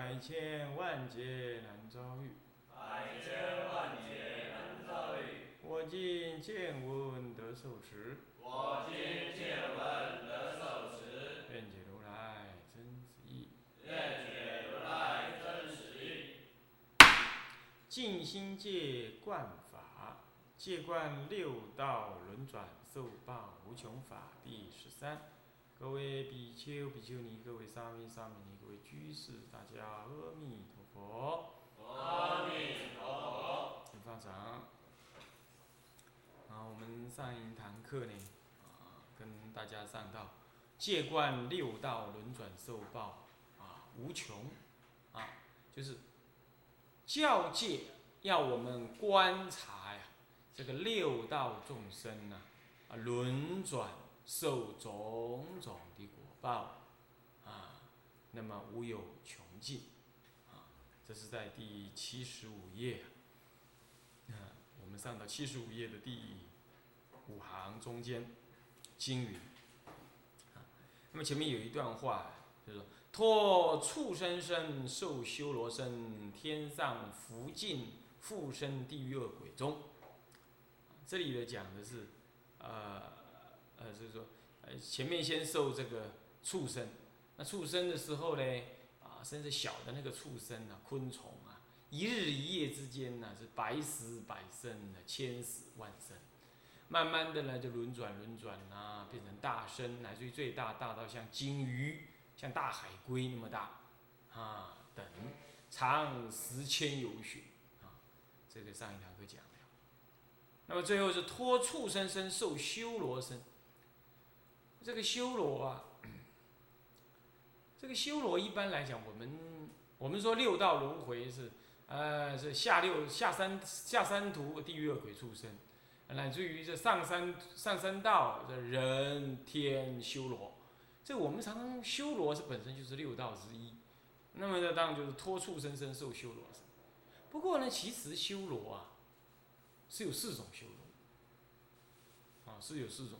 百千万劫难遭遇。百千万劫难遭遇。我今见闻得受持，我今见闻得受持，愿解如来真实义。愿解如来真实义。尽心戒观法，戒观六道轮转受报无穷法第十三。各位比丘、比丘尼，各位沙弥、沙弥尼，各位居士，大家阿弥陀佛。阿弥陀佛。请放掌。啊，我们上一堂课呢，啊，跟大家上到戒观六道轮转受报啊无穷啊，就是教界要我们观察呀，这个六道众生呐啊轮转受种种的果报啊，那么无有穷尽啊，这是在第七十五页。啊，我们上到七十五页的第五行中间，经云啊，那么前面有一段话，就是说托畜生身受修罗身，天上福尽复生地狱恶鬼中。这里呢讲的是，呃呃，就是说，呃，前面先受这个畜生，那畜生的时候呢，啊，甚至小的那个畜生啊，昆虫啊。一日一夜之间呢，是百死百生的，千死万生。慢慢的呢，就轮转轮转啊，变成大生，乃至于最大大到像鲸鱼、像大海龟那么大啊等，长十千由旬啊。这个上一堂课讲了。那么最后是托畜生身受修罗身。这个修罗啊，这个修罗一般来讲，我们我们说六道轮回是。呃，是下六下三下三途地狱恶鬼畜生，乃至于这上三上三道这人天修罗，这我们常常修罗是本身就是六道之一，那么呢，当然就是托畜生身受修罗身。不过呢，其实修罗啊是有四种修罗，啊是有四种，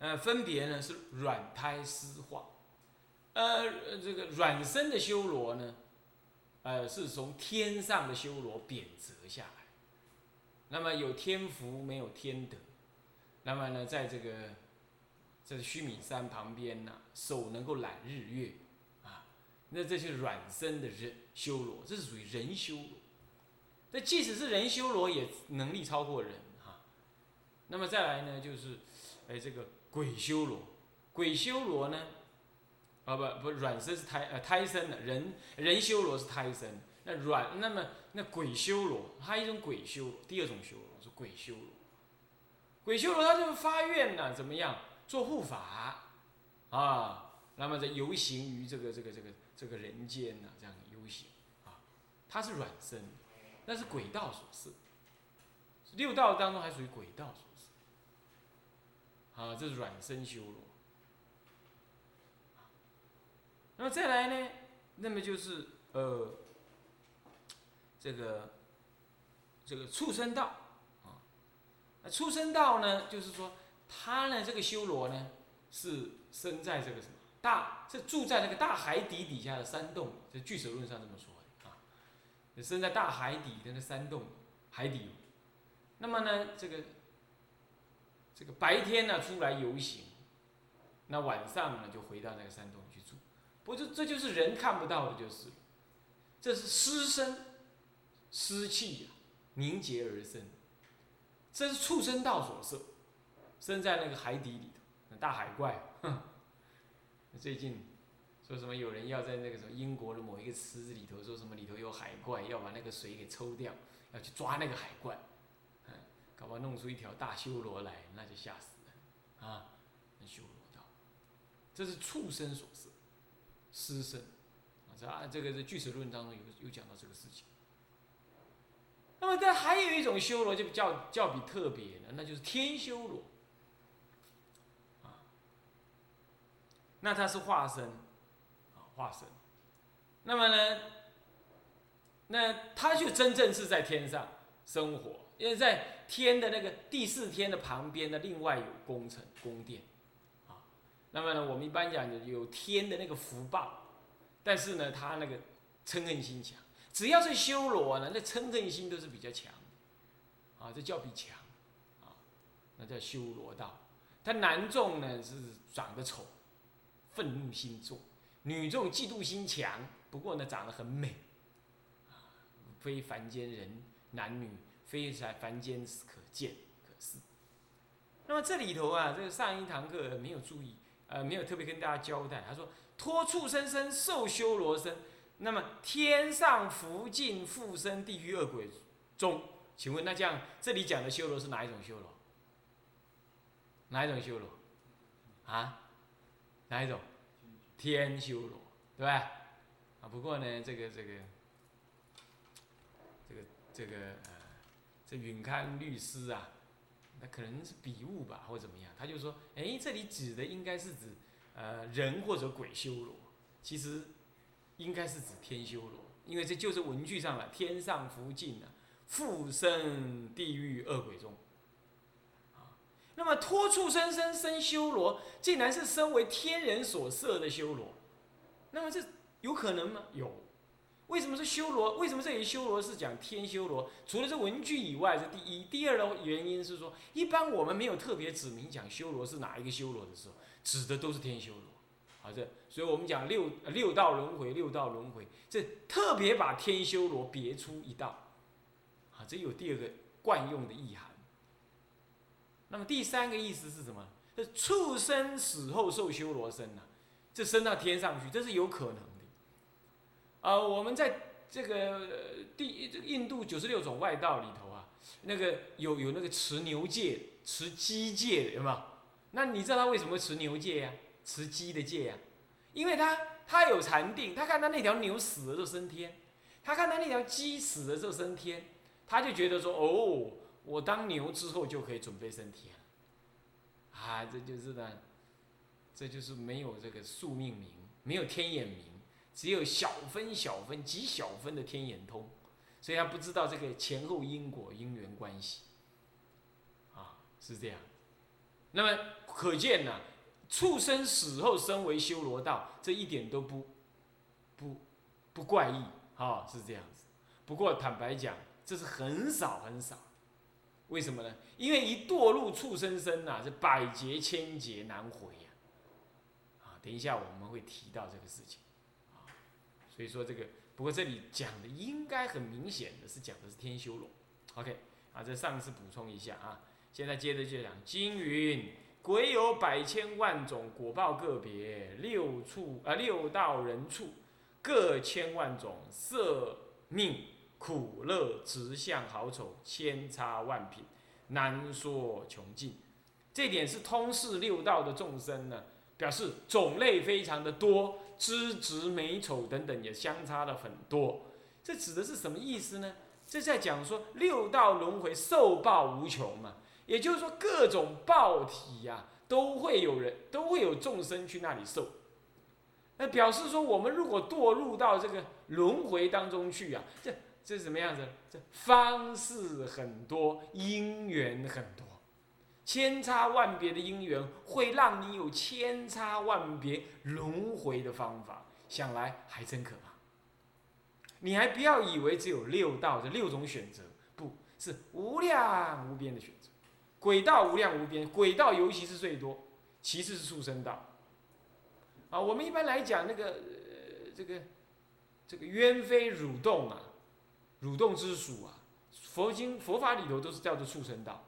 呃，分别呢是软胎湿化，呃，这个软身的修罗呢。呃，是从天上的修罗贬谪下来，那么有天福没有天德，那么呢，在这个这个须弥山旁边呢，手能够揽日月，啊，那这些软身的人修罗，这是属于人修罗。那即使是人修罗，也能力超过人哈。那么再来呢，就是哎这个鬼修罗，鬼修罗呢？啊不不，软身是胎呃胎生的，人人修罗是胎生，那软那么那鬼修罗，还有一种鬼修罗，第二种修罗是鬼修罗。鬼修罗他就是发愿呢，怎么样做护法啊？那么在游行于这个这个这个这个人间呢，这样游行啊，他是软身，那是鬼道所示，六道当中还属于鬼道所啊，这是软身修罗。那么再来呢？那么就是呃，这个这个畜生道啊，那畜生道呢，就是说他呢这个修罗呢是生在这个什么大，是住在那个大海底底下的山洞，这《巨蛇论》上这么说啊，生在大海底的那山洞海底。那么呢，这个这个白天呢出来游行，那晚上呢就回到那个山洞去住。不就这就是人看不到的，就是，这是湿身，湿气呀凝结而生，这是畜生道所设，生在那个海底里头，那大海怪。哼最近说什么有人要在那个什么英国的某一个池子里头，说什么里头有海怪，要把那个水给抽掉，要去抓那个海怪，搞不好弄出一条大修罗来，那就吓死人啊！修罗道，这是畜生所设。施身，啊，这啊，这个是《巨石论》当中有有讲到这个事情。那么，但还有一种修罗就较较比特别的，那就是天修罗。啊，那他是化身，啊，化身。那么呢，那他就真正是在天上生活，因为在天的那个第四天的旁边呢，另外有宫城宫殿，啊，那么呢，我们一般讲有天的那个福报，但是呢，他那个嗔恨心强。只要是修罗呢，那嗔恨心都是比较强，啊，这叫比强，啊，那叫修罗道。他男众呢是长得丑，愤怒心重；女众嫉妒心强，不过呢长得很美，啊，非凡间人男女，非在凡间可见可是。那么这里头啊，这个上一堂课没有注意，呃，没有特别跟大家交代。他说托畜生身受修罗身。那么天上福尽附身地狱恶鬼中，请问那这样这里讲的修罗是哪一种修罗？哪一种修罗？啊？哪一种？天修罗，对吧？啊，不过呢，这个这个这个这个呃，这允康律师啊，那可能是笔误吧，或者怎么样？他就说，哎，这里指的应该是指呃人或者鬼修罗，其实。应该是指天修罗，因为这就是文句上了，天上福尽啊，附身地狱恶鬼中。啊，那么托畜生身生修罗，竟然是身为天人所设的修罗，那么这有可能吗？有。为什么是修罗？为什么这里修罗是讲天修罗？除了这文句以外，是第一。第二的原因是说，一般我们没有特别指明讲修罗是哪一个修罗的时候，指的都是天修罗。好，这所以我们讲六六道轮回，六道轮回，这特别把天修罗别出一道，啊，这有第二个惯用的意涵。那么第三个意思是什么？这畜生死后受修罗身呐，这升到天上去，这是有可能的。啊，我们在这个第这个印度九十六种外道里头啊，那个有有那个持牛戒、持鸡戒的，有没有？那你知道他为什么持牛戒呀？持鸡的戒呀，因为他他有禅定，他看他那条牛死了就升天，他看他那条鸡死了就升天，他就觉得说哦，我当牛之后就可以准备升天，啊，这就是呢，这就是没有这个宿命名，没有天眼名，只有小分小分极小分的天眼通，所以他不知道这个前后因果因缘关系，啊，是这样，那么可见呢。畜生死后生为修罗道，这一点都不不不怪异，啊，是这样子。不过坦白讲，这是很少很少。为什么呢？因为一堕入畜生身呐，是百劫千劫难回呀。啊，等一下我们会提到这个事情，所以说这个，不过这里讲的应该很明显的是讲的是天修罗。OK，啊，这上次补充一下啊，现在接着就讲金云。鬼有百千万种果报个别，六处啊六道人处各千万种色命苦乐直相好丑千差万品难说穷尽。这点是通世六道的众生呢，表示种类非常的多，资质美丑等等也相差了很多。这指的是什么意思呢？这在讲说六道轮回受报无穷嘛。也就是说，各种报体呀，都会有人，都会有众生去那里受。那表示说，我们如果堕入到这个轮回当中去啊，这这是什么样子？这方式很多，因缘很多，千差万别的因缘，会让你有千差万别轮回的方法。想来还真可怕。你还不要以为只有六道这六种选择，不是无量无边的选择。轨道无量无边，轨道尤其是最多，其次是畜生道。啊，我们一般来讲那个呃这个这个冤非蠕动啊，蠕动之属啊，佛经佛法里头都是叫做畜生道，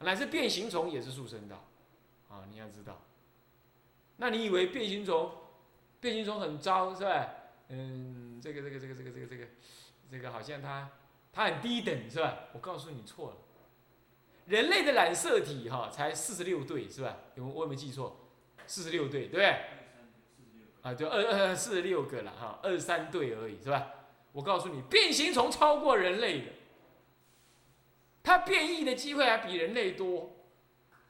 乃至变形虫也是畜生道，啊，你要知道。那你以为变形虫，变形虫很糟是吧？嗯，这个这个这个这个这个这个这个好像它它很低等是吧？我告诉你错了。人类的染色体哈才四十六对是吧？有我有没有记错？四十六对对不对？啊，就二二四十六个了哈，二三对而已是吧？我告诉你，变形虫超过人类的，它变异的机会还比人类多。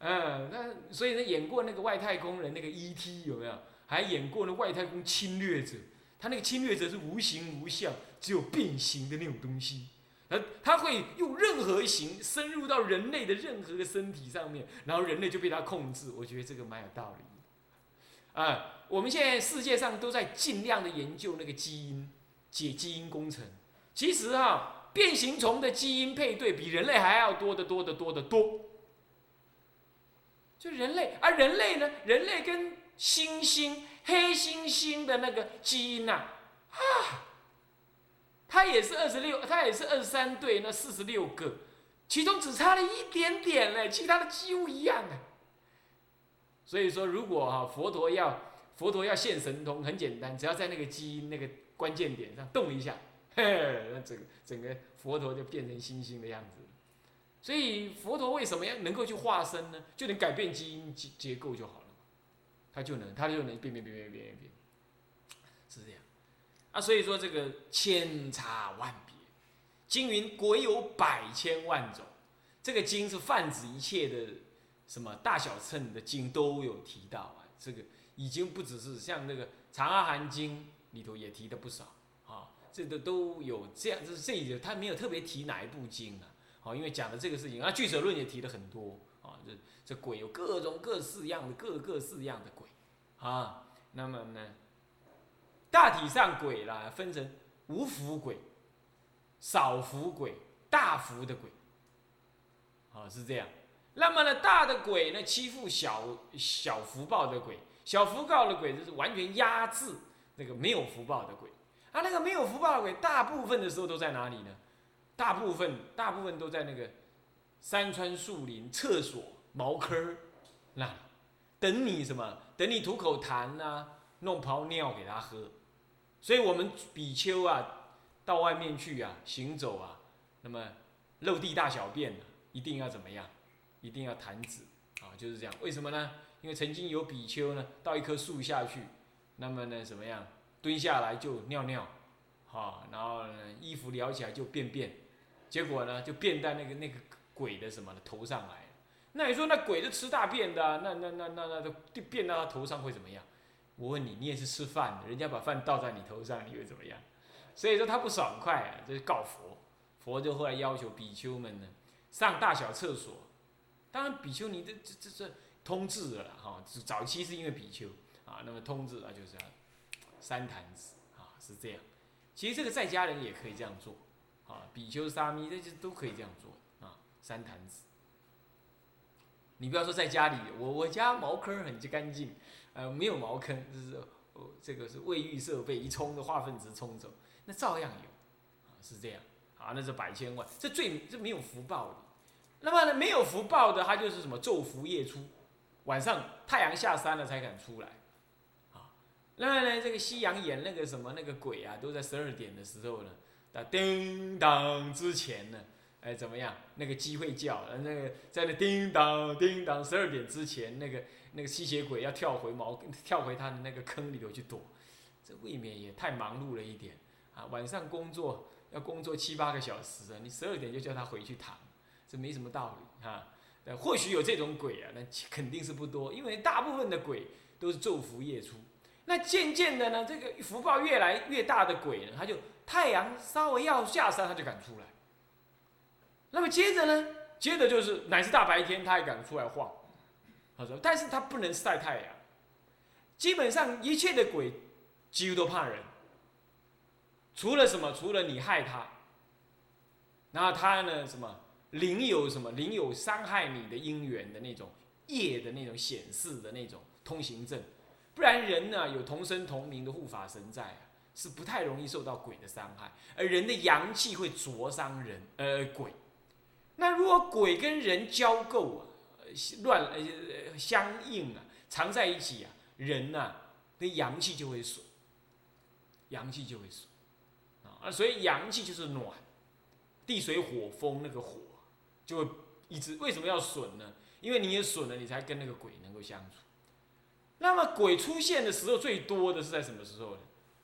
嗯，那所以呢，演过那个外太空人那个 E.T. 有没有？还演过那外太空侵略者，他那个侵略者是无形无相，只有变形的那种东西。而他会用任何形深入到人类的任何个身体上面，然后人类就被他控制。我觉得这个蛮有道理。啊，我们现在世界上都在尽量的研究那个基因，解基因工程。其实哈，变形虫的基因配对比人类还要多得多得多得多。就人类，而人类呢，人类跟猩猩、黑猩猩的那个基因呐，啊，它也是二十六，它也是二十三对，那四十六个，其中只差了一点点嘞，其他的几乎一样啊。所以说，如果哈佛陀要佛陀要现神通，很简单，只要在那个基因那个关键点上动一下，嘿，那整整个佛陀就变成星星的样子。所以佛陀为什么要能够去化身呢？就能改变基因结结构就好了，他就能他就能变变变变变变变，是这样。啊，所以说这个千差万别，经云鬼有百千万种，这个经是泛指一切的什么大小乘的经都有提到啊。这个已经不只是像那个长阿含经里头也提的不少，这个都有这样，这这一他没有特别提哪一部经啊。哦，因为讲的这个事情啊，俱舍论也提了很多啊，这这鬼有各种各式样的各各式样的鬼啊。那么呢，大体上鬼啦分成无福鬼、少福鬼、大福的鬼，啊是这样。那么呢，大的鬼呢欺负小小福报的鬼，小福报的鬼就是完全压制那个没有福报的鬼。啊，那个没有福报的鬼，大部分的时候都在哪里呢？大部分大部分都在那个山川树林、厕所、茅坑那等你什么？等你吐口痰呐，弄泡尿给他喝。所以我们比丘啊，到外面去啊，行走啊，那么漏地大小便一定要怎么样？一定要弹指啊，就是这样。为什么呢？因为曾经有比丘呢，到一棵树下去，那么呢，怎么样？蹲下来就尿尿，好，然后呢，衣服撩起来就便便。结果呢，就便在那个那个鬼的什么的头上来。那你说那鬼是吃大便的，那那那那那都变到他头上会怎么样？我问你，你也是吃饭的，人家把饭倒在你头上，你会怎么样？所以说他不爽快啊，就是告佛。佛就后来要求比丘们呢，上大小厕所。当然比丘尼这这这这通治了哈，早期是因为比丘啊，那么通治啊就是要三坛子啊，是这样。其实这个在家人也可以这样做。啊，比丘沙弥这些都可以这样做啊。三坛子，你不要说在家里，我我家茅坑很干净，呃，没有茅坑，就是哦，这个是卫浴设备一冲的化粪池冲走，那照样有，啊，是这样，啊，那是百千万，这最这没有福报的。那么呢，没有福报的，他就是什么昼伏夜出，晚上太阳下山了才敢出来，那呢，这个西洋演那个什么那个鬼啊，都在十二点的时候呢。啊，叮当之前呢，哎，怎么样？那个鸡会叫，呃，那个在那叮当叮当十二点之前，那个那个吸血鬼要跳回毛，跳回他的那个坑里头去躲，这未免也太忙碌了一点啊！晚上工作要工作七八个小时啊，你十二点就叫他回去躺，这没什么道理啊。呃，或许有这种鬼啊，那肯定是不多，因为大部分的鬼都是昼伏夜出。那渐渐的呢，这个福报越来越大的鬼呢，他就。太阳稍微要下山，他就敢出来。那么接着呢？接着就是乃是大白天，他也敢出来晃。他说：“但是他不能晒太阳。基本上一切的鬼几乎都怕人，除了什么？除了你害他。然后他呢？什么？灵有什么？灵有伤害你的因缘的那种业的那种显示的那种通行证。不然人呢？有同生同名的护法神在啊。”是不太容易受到鬼的伤害，而人的阳气会灼伤人，呃，鬼。那如果鬼跟人交媾啊，乱呃相应啊，常在一起啊，人呐的阳气就会损，阳气就会损啊。所以阳气就是暖，地水火风那个火就会一直为什么要损呢？因为你也损了，你才跟那个鬼能够相处。那么鬼出现的时候最多的是在什么时候呢？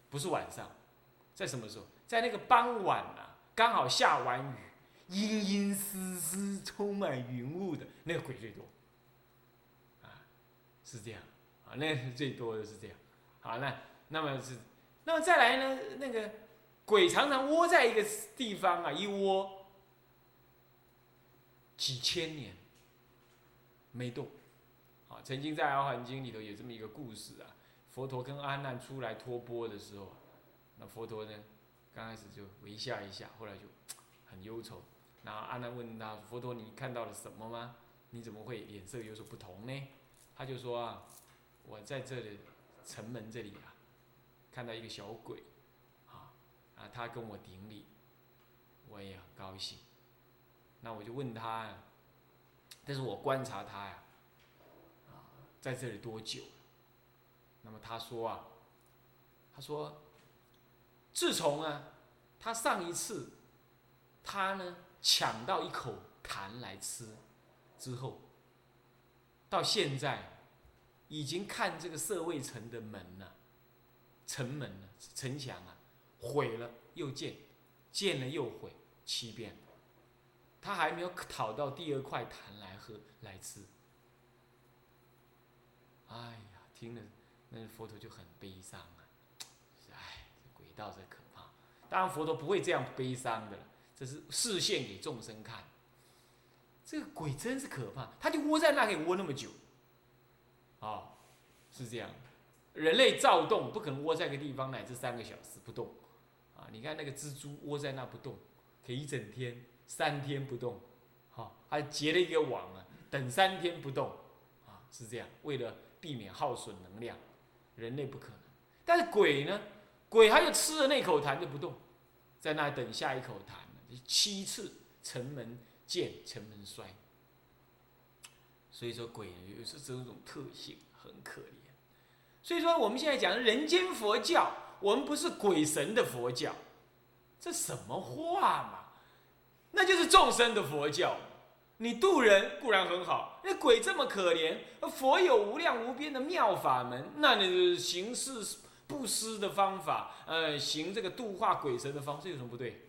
不是晚上，在什么时候？在那个傍晚啊，刚好下完雨，阴阴湿湿、充满云雾的那个鬼最多。啊，是这样啊，那是最多的是这样。好，那那么是，那么再来呢？那个鬼常常窝在一个地方啊，一窝几千年没动。曾经在《阿含经》里头有这么一个故事啊，佛陀跟阿难出来托钵的时候，那佛陀呢，刚开始就微笑一下，后来就很忧愁。然后阿难问他：“佛陀，你看到了什么吗？你怎么会脸色有所不同呢？”他就说：“啊，我在这里城门这里啊，看到一个小鬼，啊啊，他跟我顶礼，我也很高兴。那我就问他，但是我观察他呀。”在这里多久？那么他说啊，他说，自从啊，他上一次，他呢抢到一口痰来吃之后，到现在，已经看这个社卫城的门呐，城门呢，城墙啊，毁了又建，建了又毁，七遍，他还没有讨到第二块痰来喝来吃。哎呀，听了那佛陀就很悲伤啊！哎，鬼道真可怕。当然佛陀不会这样悲伤的了，这是示现给众生看。这个鬼真是可怕，他就窝在那可以窝那么久。啊，是这样。人类躁动不可能窝在一个地方乃至三个小时不动。啊，你看那个蜘蛛窝在那不动，可以一整天、三天不动。好，还结了一个网啊，等三天不动。啊，是这样，为了。避免耗损能量，人类不可能。但是鬼呢？鬼他就吃了那口痰就不动，在那等下一口痰。七次城门见，城门衰。所以说鬼有是这种特性，很可怜。所以说我们现在讲人间佛教，我们不是鬼神的佛教，这什么话嘛？那就是众生的佛教。你渡人固然很好，那鬼这么可怜，佛有无量无边的妙法门，那你行事布施的方法，呃，行这个度化鬼神的方式有什么不对？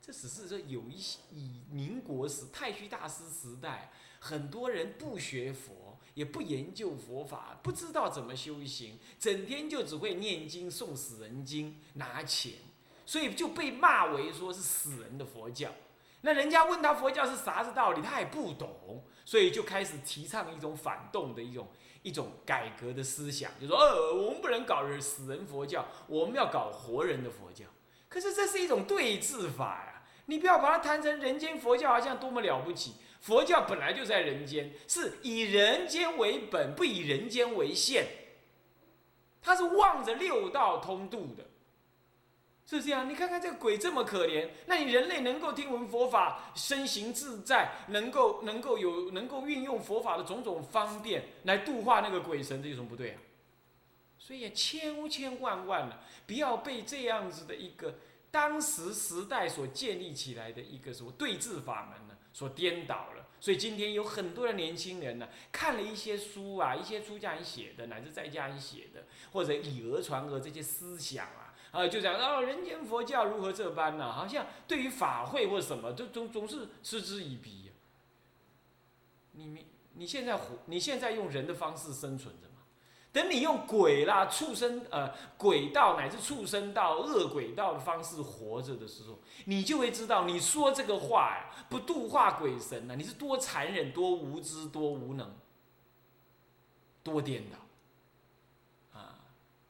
这只是说有一些以民国时太虚大师时代，很多人不学佛，也不研究佛法，不知道怎么修行，整天就只会念经诵死人经拿钱，所以就被骂为说是死人的佛教。那人家问他佛教是啥子道理，他也不懂，所以就开始提倡一种反动的一种一种改革的思想，就说呃，我们不能搞死人佛教，我们要搞活人的佛教。可是这是一种对治法呀，你不要把它谈成人间佛教好像多么了不起。佛教本来就在人间，是以人间为本，不以人间为限，它是望着六道通度的。是这样，你看看这个鬼这么可怜，那你人类能够听闻佛法，身行自在，能够能够有能够运用佛法的种种方便来度化那个鬼神，这有什么不对啊？所以千千万万的，不要被这样子的一个当时时代所建立起来的一个什么对治法门呢，所颠倒了。所以今天有很多的年轻人呢，看了一些书啊，一些出家人写的，乃至在家人写的，或者以讹传讹这些思想啊。就讲哦，人间佛教如何这般呢？好像对于法会或什么，都总总是嗤之以鼻。你你你现在活，你现在用人的方式生存着嘛？等你用鬼啦、畜生呃、鬼道乃至畜生道、恶鬼道的方式活着的时候，你就会知道，你说这个话呀，不度化鬼神呢，你是多残忍、多无知、多无能、多颠倒。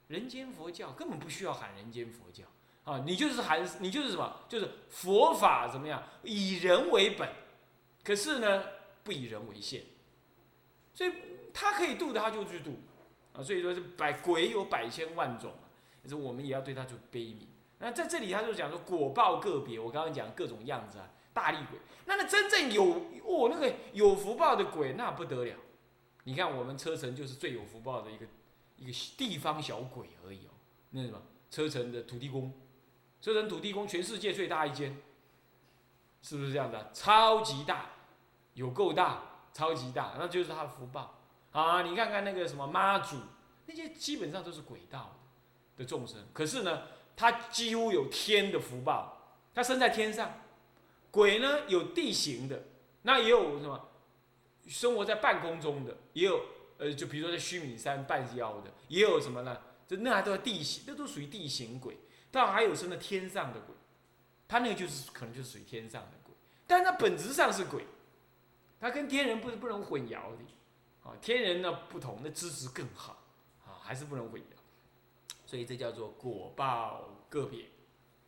人间佛教根本不需要喊人间佛教。啊，你就是喊你就是什么，就是佛法怎么样，以人为本，可是呢不以人为限，所以他可以度的他就去度。啊，所以说是百鬼有百千万种，可是我们也要对他做悲悯。那在这里他就讲说果报个别，我刚刚讲各种样子啊，大力鬼，那那真正有哦那个有福报的鬼那不得了，你看我们车臣就是最有福报的一个。一个地方小鬼而已哦，那什么车城的土地公，车城土地公全世界最大一间，是不是这样的？超级大，有够大，超级大，那就是他的福报。啊，你看看那个什么妈祖，那些基本上都是鬼道的众生，可是呢，他几乎有天的福报，他生在天上。鬼呢有地形的，那也有什么生活在半空中的，也有呃，就比如说在须弥山半腰的，也有什么呢？就那还都是地形，那都属于地形鬼。但还有生在天上的鬼，他那个就是可能就是属于天上的鬼，但他本质上是鬼，他跟天人不是不能混淆的。啊，天人呢不同，那资质更好，啊，还是不能混淆。所以这叫做果报个别，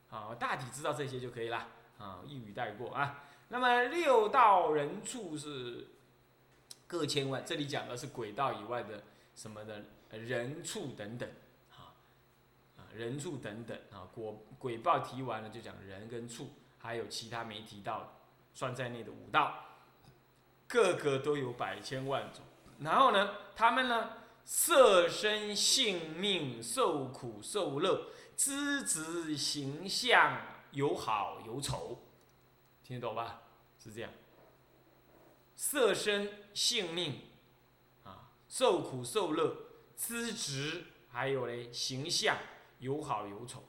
啊，大体知道这些就可以了。啊，一语带过啊。那么六道人畜是各千万，这里讲的是鬼道以外的什么的人畜等等，啊啊人畜等等啊。果鬼报提完了就讲人跟畜，还有其他没提到算在内的五道，个个都有百千万种。然后呢，他们呢色身性命受苦受乐，资质形象。有好有丑，听得懂吧？是这样。色身性命啊，受苦受乐，资质还有嘞形象有好有丑，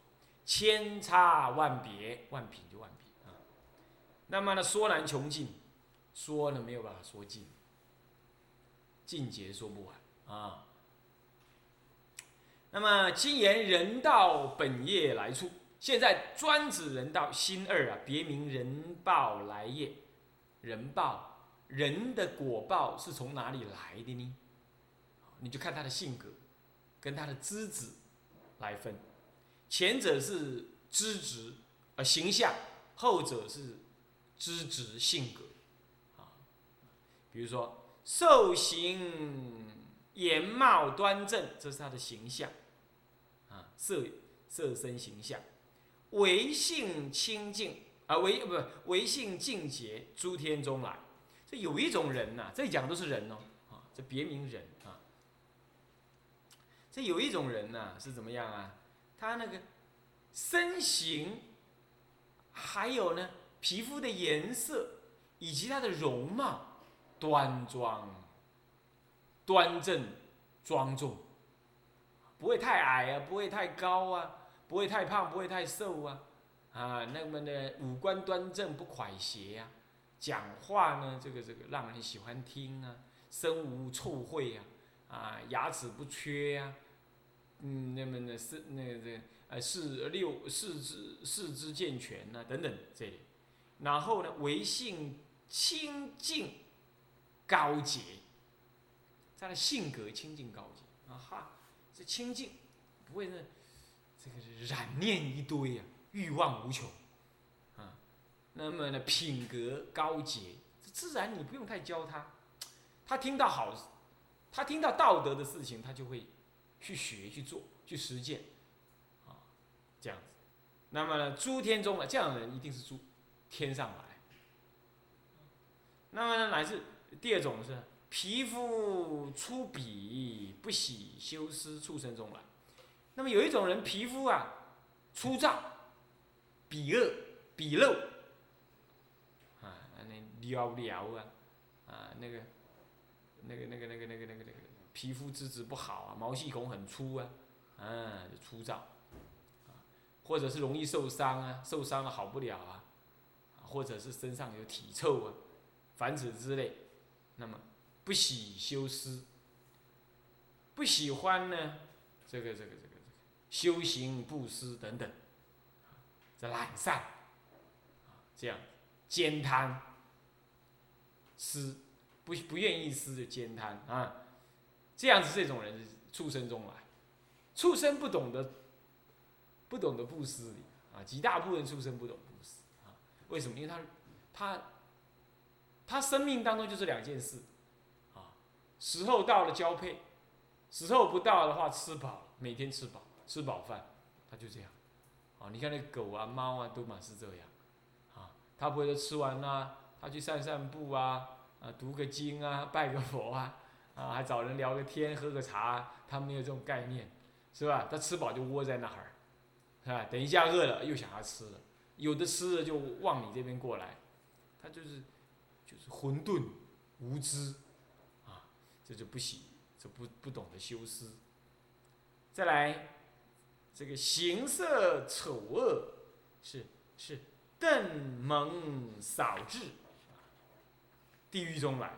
千差万别，万品就万品啊。那么呢，说难穷尽，说呢没有办法说尽，尽节说不完啊。那么今言人道本业来处。现在专指人道心二啊，别名人报来业。人报人的果报是从哪里来的呢？你就看他的性格，跟他的资质来分。前者是资质呃形象，后者是资质性格啊。比如说受形颜貌端正，这是他的形象啊，色色身形象。唯性清净啊，唯不唯性净洁，诸天中来。这有一种人呐，这讲都是人哦，啊，这别名人啊。这有一种人呐，是怎么样啊？他那个身形，还有呢，皮肤的颜色，以及他的容貌，端庄、端正、庄重，不会太矮啊，不会太高啊。不会太胖，不会太瘦啊，啊，那么呢，五官端正不蒯谐呀，讲话呢，这个这个让人喜欢听啊，身无臭秽呀，啊，牙齿不缺呀，嗯，那么呢是那个这呃四六四肢四肢健全呐，等等这里，然后呢，为性清净高洁，他的性格清净高洁啊哈，这清净不会呢。这个是染念一堆啊，欲望无穷，那么呢，品格高洁，自然你不用太教他，他听到好，他听到道德的事情，他就会去学去做去实践，啊，这样子，那么呢，诸天中的这样的人一定是诸天上来，那么呢，乃至第二种是皮肤粗鄙不喜修饰，畜生中来。那么有一种人皮肤啊粗糙、鄙恶、鄙陋，那撩撩啊，啊那个那个那个那个那个那个那个皮肤资质不好啊，毛细孔很粗啊，啊粗糙，啊。或者是容易受伤啊，受伤了好不了啊，或者是身上有体臭啊，凡此之类，那么不喜修施，不喜欢呢这个这个这个。修行布施等等，这懒散，啊这样兼贪，施不不愿意施就兼贪啊，这样子这种人是畜生中来，畜生不懂得，不懂得布施啊，极大部分畜生不懂布施啊，为什么？因为他他他生命当中就是两件事，啊，时候到了交配，时候不到的话吃饱，每天吃饱。吃饱饭，他就这样，啊，你看那狗啊、猫啊，都满是这样，啊，他不会说吃完啦，他去散散步啊，啊，读个经啊，拜个佛啊，啊，还找人聊个天、喝个茶，他没有这种概念，是吧？他吃饱就窝在那儿，是吧？等一下饿了又想要吃了，有的吃了就往你这边过来，他就是就是混沌无知，啊，这就不行，这不不懂得修思。再来，这个形色丑恶是是邓蒙扫智，地狱中来，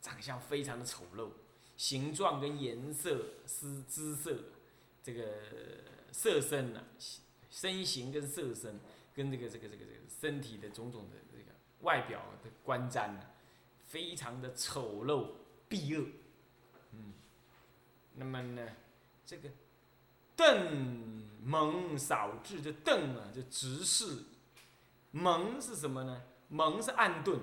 长相非常的丑陋，形状跟颜色、姿姿色，这个色身啊，身形跟色身跟这个这个这个这个身体的种种的这个外表的观瞻啊，非常的丑陋鄙恶，嗯，那么呢，这个邓蒙扫智，这邓啊，就直视，蒙是什么呢？蒙是暗钝，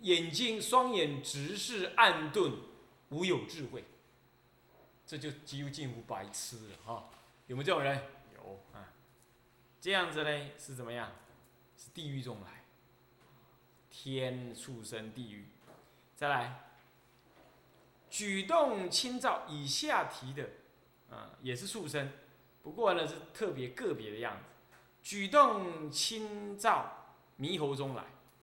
眼睛双眼直视暗钝，无有智慧，这就几乎近乎白痴了哈。有没有这种人？有啊。这样子呢是怎么样？是地狱中来，天畜生地狱。再来，举动轻躁，以下提的，啊，也是畜生，不过呢是特别个别的样子。举动轻躁，猕猴中来。